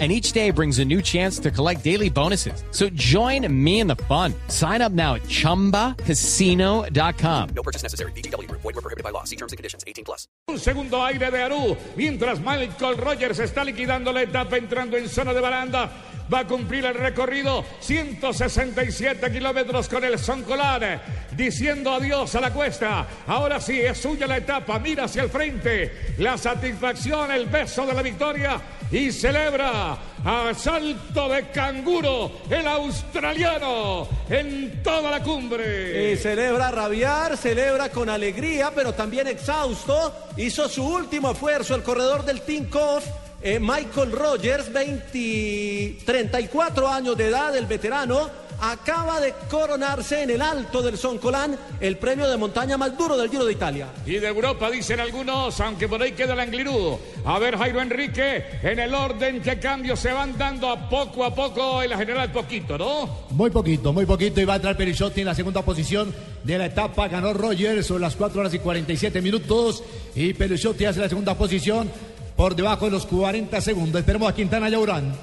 and each day brings a new chance to collect daily bonuses. So join me in the fun. Sign up now at ChumbaCasino.com. No purchase necessary. BGW. Void were prohibited by law. See terms and conditions. 18 plus. Un segundo aire de Aru, mientras Michael Rogers está liquidando la etapa entrando en zona de baranda. Va a cumplir el recorrido 167 kilómetros con el Soncolar, diciendo adiós a la cuesta. Ahora sí, es suya la etapa, mira hacia el frente. La satisfacción, el beso de la victoria y celebra a salto de canguro el australiano en toda la cumbre. Y celebra rabiar, celebra con alegría, pero también exhausto. Hizo su último esfuerzo el corredor del Tinkoff. Eh, Michael Rogers, 20, 34 años de edad, el veterano, acaba de coronarse en el alto del Soncolán, el premio de montaña más duro del Giro de Italia. Y de Europa dicen algunos, aunque por ahí queda el Anglirú. A ver, Jairo Enrique, en el orden que cambios se van dando a poco a poco, en la general poquito, ¿no? Muy poquito, muy poquito. Y va a entrar Perichotti en la segunda posición de la etapa. Ganó Rogers sobre las 4 horas y 47 minutos. Y Perichotti hace la segunda posición por debajo de los 40 segundos. Esperemos a Quintana y a Urán.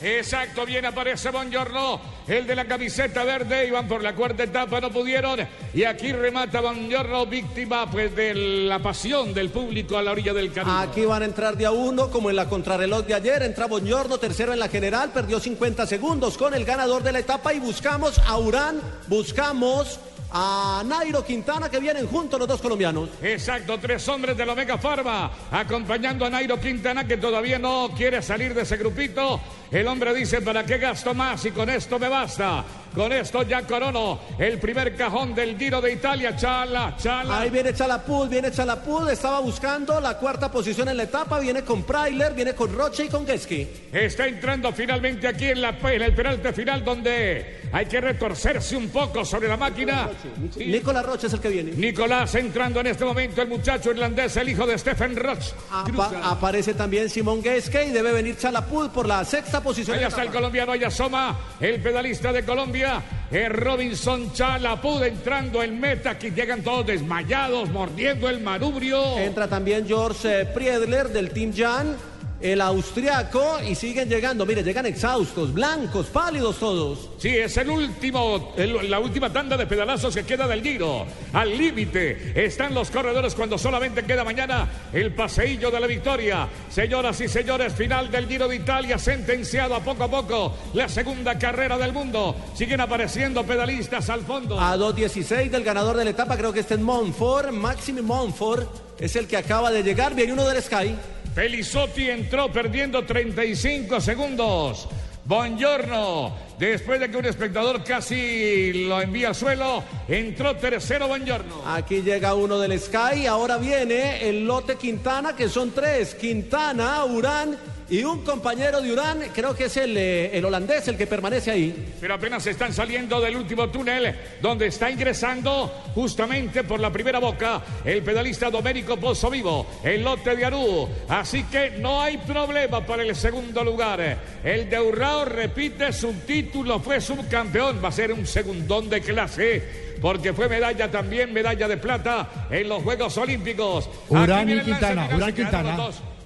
Exacto, bien aparece Bongiorno, el de la camiseta verde, iban por la cuarta etapa, no pudieron, y aquí remata Bongiorno, víctima pues de la pasión del público a la orilla del camino. Aquí van a entrar de a uno, como en la contrarreloj de ayer, entra Bongiorno, tercero en la general, perdió 50 segundos con el ganador de la etapa y buscamos a Urán, buscamos a Nairo Quintana que vienen juntos los dos colombianos. Exacto, tres hombres de la Omega Pharma acompañando a Nairo Quintana que todavía no quiere salir de ese grupito. El hombre dice, ¿para qué gasto más? Y con esto me basta. Con esto ya corono el primer cajón del Giro de Italia. Chala, chala. Ahí viene Chalapud, viene Chalapud, estaba buscando la cuarta posición en la etapa, viene con Prailer, viene con Roche y con Geski. Está entrando finalmente aquí en, la, en el peralte final donde hay que retorcerse un poco sobre la máquina. Nicolás Roche es el que viene. Nicolás entrando en este momento, el muchacho irlandés, el hijo de Stephen Roche. Apa aparece también Simón Geske y debe venir Chalapud por la sexta posición. Ahí está el colombiano, ahí asoma el pedalista de Colombia. Es Robinson Chalapud entrando en meta, que llegan todos desmayados, mordiendo el manubrio. Entra también George Priedler del Team Jan el austriaco y siguen llegando. Mire, llegan exhaustos, blancos, pálidos todos. Sí, es el último, el, la última tanda de pedalazos que queda del Giro. Al límite están los corredores cuando solamente queda mañana el paseillo de la victoria. Señoras y señores, final del Giro de Italia, sentenciado a poco a poco la segunda carrera del mundo. Siguen apareciendo pedalistas al fondo. A 2.16 del ganador de la etapa, creo que este es Monfort, Maxime Monfort, es el que acaba de llegar. Viene uno del Sky. Pelizotti entró perdiendo 35 segundos. Buongiorno, después de que un espectador casi lo envía al suelo, entró tercero Buongiorno. Aquí llega uno del Sky, ahora viene el lote Quintana, que son tres, Quintana, Urán y un compañero de Urán, creo que es el, eh, el, holandés el que permanece ahí. Pero apenas están saliendo del último túnel donde está ingresando justamente por la primera boca el pedalista Domenico Pozo Vivo, el lote de Arú. Así que no hay problema para el segundo lugar. El de Urrao repite su título, fue subcampeón, va a ser un segundón de clase porque fue medalla también, medalla de plata en los Juegos Olímpicos. Urán y Quintana, Urán Quintana.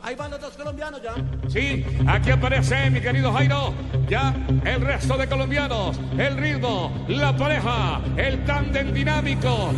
Ahí van los dos colombianos ya. Sí, aquí aparece mi querido Jairo. Ya el resto de colombianos. El ritmo, la pareja, el tándem dinámico.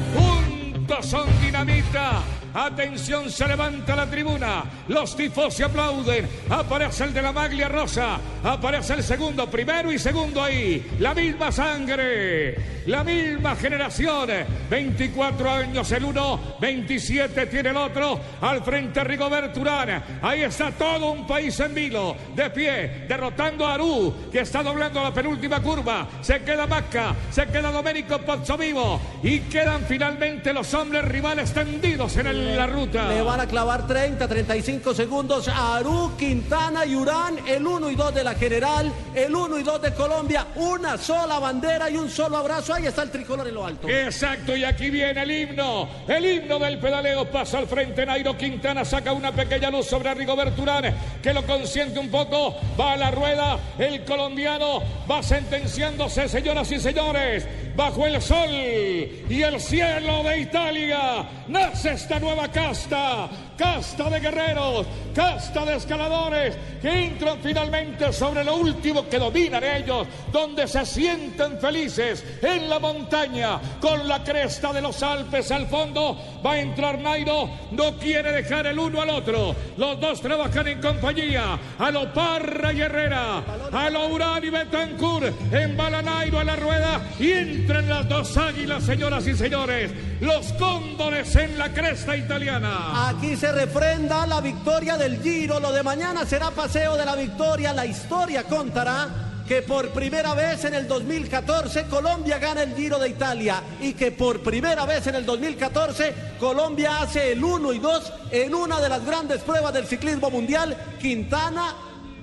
Juntos son dinamita. Atención, se levanta la tribuna. Los tifos se aplauden. Aparece el de la maglia rosa. Aparece el segundo, primero y segundo ahí. La misma sangre. La misma generación. 24 años el uno, 27 tiene el otro. Al frente Rigoberto Urán. Ahí está todo un país en vilo. De pie, derrotando a Aru, que está doblando la penúltima curva. Se queda Maca, se queda Domenico Pozzovivo. Y quedan finalmente los hombres rivales tendidos en el la ruta. Le van a clavar 30, 35 segundos a Aru, Quintana y Urán, el 1 y 2 de la general, el 1 y 2 de Colombia, una sola bandera y un solo abrazo. Ahí está el tricolor en lo alto. Exacto, y aquí viene el himno. El himno del pedaleo pasa al frente. Nairo Quintana saca una pequeña luz sobre Rigoberto Urán, que lo consiente un poco. Va a la rueda. El colombiano va sentenciándose, señoras y señores. Bajo el sol y el cielo de Italia nace esta nueva casta. Casta de guerreros, casta de escaladores que entran finalmente sobre lo último que dominan ellos, donde se sienten felices en la montaña con la cresta de los Alpes al fondo. Va a entrar Nairo, no quiere dejar el uno al otro. Los dos trabajan en compañía. A lo Parra y Herrera, a lo Urán y Betancourt. Embala Nairo a la rueda y entran las dos águilas, señoras y señores. Los cóndores en la cresta italiana. Aquí se refrenda la victoria del Giro. Lo de mañana será paseo de la victoria. La historia contará que por primera vez en el 2014 Colombia gana el Giro de Italia y que por primera vez en el 2014 Colombia hace el 1 y 2 en una de las grandes pruebas del ciclismo mundial, Quintana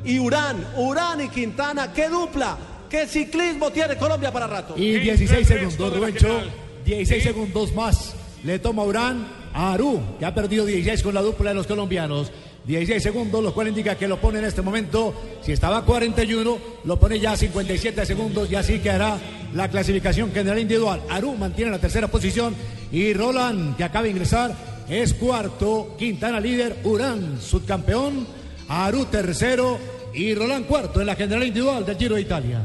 y Urán. Urán y Quintana, qué dupla, qué ciclismo tiene Colombia para rato. Y Entre 16 el resto segundos, Rubencho. general. 16 Sí. segundos más. Le toma Urán a Aru, que ha perdido 16 con la dupla de los colombianos. 16 segundos, lo cual indica que lo pone en este momento. Si estaba a 41, lo pone ya a 57 segundos y así quedará la clasificación general individual. Aru mantiene la tercera posición y Roland, que acaba de ingresar, es cuarto. Quintana líder, Urán subcampeón, Aru tercero y Roland cuarto en la general individual del Giro de Italia.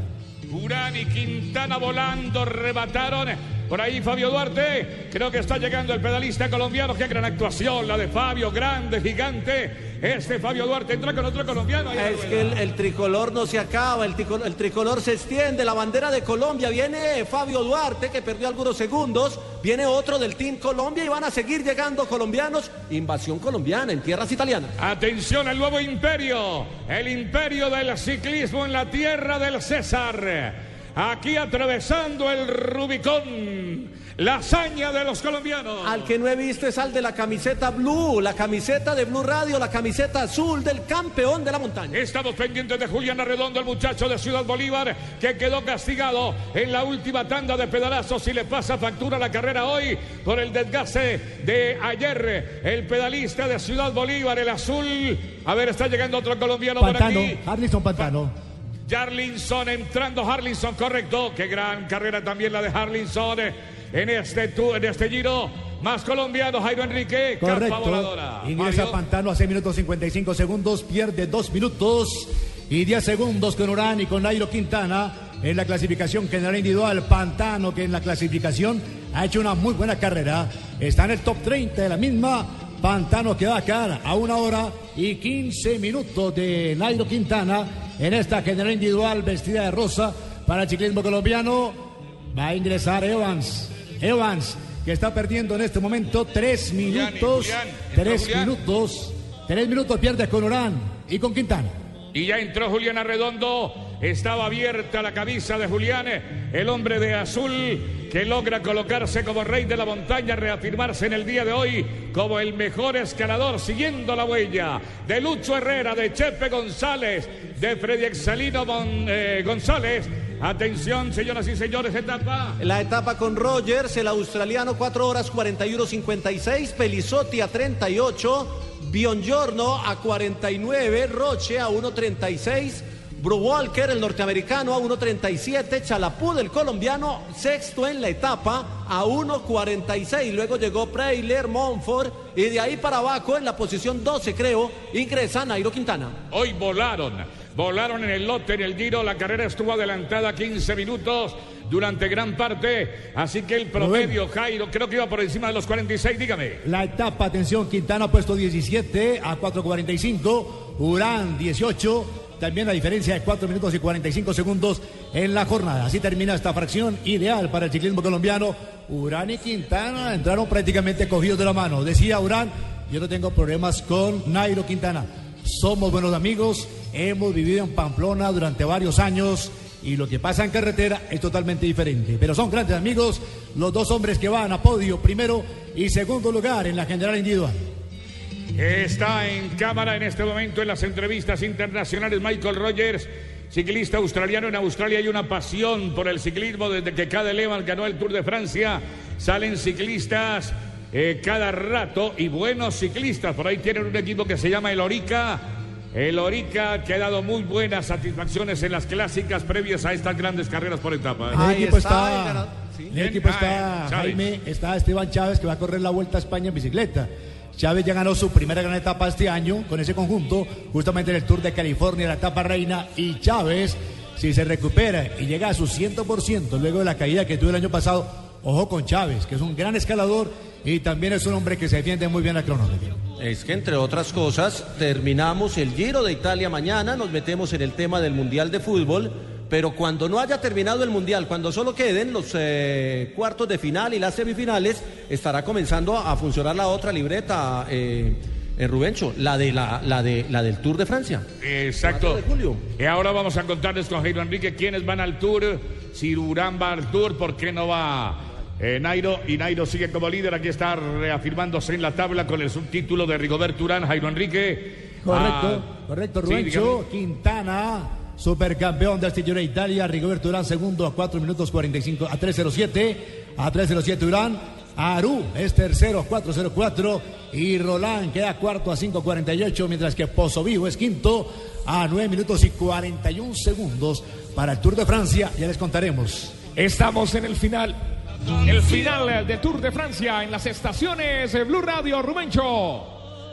Urán y Quintana volando, rebataron. Por ahí Fabio Duarte, creo que está llegando el pedalista colombiano. Qué gran actuación la de Fabio, grande, gigante. Este Fabio Duarte entra con otro colombiano. Es que el, el tricolor no se acaba, el tricolor, el tricolor se extiende, la bandera de Colombia, viene Fabio Duarte que perdió algunos segundos, viene otro del Team Colombia y van a seguir llegando colombianos, invasión colombiana en tierras italianas. Atención al nuevo imperio, el imperio del ciclismo en la tierra del César. Aquí atravesando el Rubicón, la hazaña de los colombianos. Al que no he visto es al de la camiseta blue, la camiseta de Blue Radio, la camiseta azul del campeón de la montaña. Estamos pendientes de Julián Arredondo, el muchacho de Ciudad Bolívar, que quedó castigado en la última tanda de pedalazos y le pasa factura la carrera hoy por el desgaste de ayer. El pedalista de Ciudad Bolívar, el azul. A ver, está llegando otro colombiano por Pantano, aquí. Harlison Pantano. Jarlinson entrando, Harlinson, correcto. Qué gran carrera también la de Harlinson en este, en este giro. Más colombiano, Jairo Enrique, Correcto. voladora. Ingresa Fabio. Pantano a 6 minutos 55 segundos, pierde 2 minutos y 10 segundos con Urán y con Nairo Quintana en la clasificación general individual. Pantano, que en la clasificación ha hecho una muy buena carrera, está en el top 30 de la misma. Pantano que va a quedar a una hora y 15 minutos de Nairo Quintana en esta general individual vestida de rosa para el ciclismo colombiano. Va a ingresar Evans. Evans, que está perdiendo en este momento tres minutos. Julián, tres minutos. Tres minutos pierde con Orán y con Quintana. Y ya entró Julián Arredondo. Estaba abierta la camisa de Julián, el hombre de azul que logra colocarse como rey de la montaña, reafirmarse en el día de hoy como el mejor escalador, siguiendo la huella de Lucho Herrera, de Chepe González, de Freddy Exalino Mon- eh, González. Atención, señoras y señores, etapa. La etapa con Rogers, el australiano 4 horas 41.56, Pelizotti a 38, Biongiorno a 49, Roche a 1.36, Bru Walker, el norteamericano, a 1.37, Chalapú, el colombiano, sexto en la etapa a 1.46. Luego llegó Preyler, Monfort y de ahí para abajo en la posición 12, creo, ingresa Nairo Quintana. Hoy volaron. Volaron en el lote, en el giro. La carrera estuvo adelantada 15 minutos durante gran parte. Así que el promedio, Jairo, creo que iba por encima de los 46. Dígame. La etapa, atención, Quintana ha puesto 17 a 4.45, Urán 18, también la diferencia de 4 minutos y 45 segundos en la jornada. Así termina esta fracción ideal para el ciclismo colombiano. Urán y Quintana entraron prácticamente cogidos de la mano. Decía Urán, yo no tengo problemas con Nairo Quintana. Somos buenos amigos, hemos vivido en Pamplona durante varios años y lo que pasa en carretera es totalmente diferente. Pero son grandes amigos los dos hombres que van a podio, primero y segundo lugar en la general individual. Está en cámara en este momento en las entrevistas internacionales Michael Rogers, ciclista australiano. En Australia hay una pasión por el ciclismo desde que cada Evans ganó el Tour de Francia. Salen ciclistas eh, cada rato y buenos ciclistas. Por ahí tienen un equipo que se llama el Orica. El Orica que ha dado muy buenas satisfacciones en las clásicas previas a estas grandes carreras por etapas. El equipo está, está, el sí. en el equipo está. Jaime, está Esteban Chávez que va a correr la Vuelta a España en bicicleta. Chávez ya ganó su primera gran etapa este año con ese conjunto, justamente en el Tour de California, la etapa reina. Y Chávez, si se recupera y llega a su 100% luego de la caída que tuvo el año pasado, ojo con Chávez, que es un gran escalador y también es un hombre que se defiende muy bien al cronómetro. Es que entre otras cosas terminamos el Giro de Italia mañana, nos metemos en el tema del Mundial de Fútbol, pero cuando no haya terminado el Mundial, cuando solo queden los eh, cuartos de final y las semifinales, estará comenzando a funcionar la otra libreta, eh, eh, Rubencho, la, de la, la, de, la del Tour de Francia. Exacto. 4 de julio. Y ahora vamos a contarles con Jairo Enrique quiénes van al Tour. Si Durán va al Tour, ¿por qué no va eh, Nairo? Y Nairo sigue como líder. Aquí está reafirmándose en la tabla con el subtítulo de Rigobert Urán. Jairo Enrique. Correcto, Ah, correcto, Rubencho. Quintana, supercampeón del de Italia. Rigoberto Urán, segundo a 4 minutos 45 a 3.07. A 3.07 Urán. Aru es tercero a 4.04. Y Roland queda cuarto a 5.48. Mientras que Pozo Vivo es quinto a 9 minutos y 41 segundos para el Tour de Francia. Ya les contaremos. Estamos en el final. El final del Tour de Francia en las estaciones de Blue Radio Rubencho.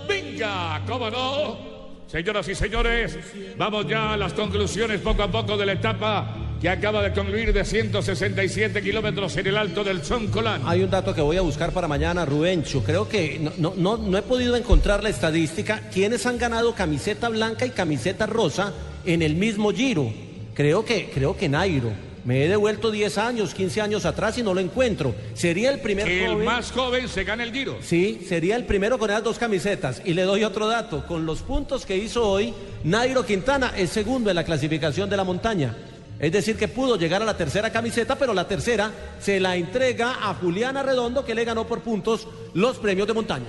Venga, cómo no. Señoras y señores, vamos ya a las conclusiones poco a poco de la etapa que acaba de concluir de 167 kilómetros en el alto del Soncolán. Hay un dato que voy a buscar para mañana, Rubencho. Creo que no, no, no, no he podido encontrar la estadística. ¿Quiénes han ganado camiseta blanca y camiseta rosa en el mismo giro? Creo que, creo que Nairo. Me he devuelto 10 años, 15 años atrás y no lo encuentro. Sería el primer El joven- más joven se gana el giro. Sí, sería el primero con esas dos camisetas. Y le doy otro dato. Con los puntos que hizo hoy, Nairo Quintana es segundo en la clasificación de la montaña. Es decir, que pudo llegar a la tercera camiseta, pero la tercera se la entrega a Juliana Redondo, que le ganó por puntos los premios de montaña.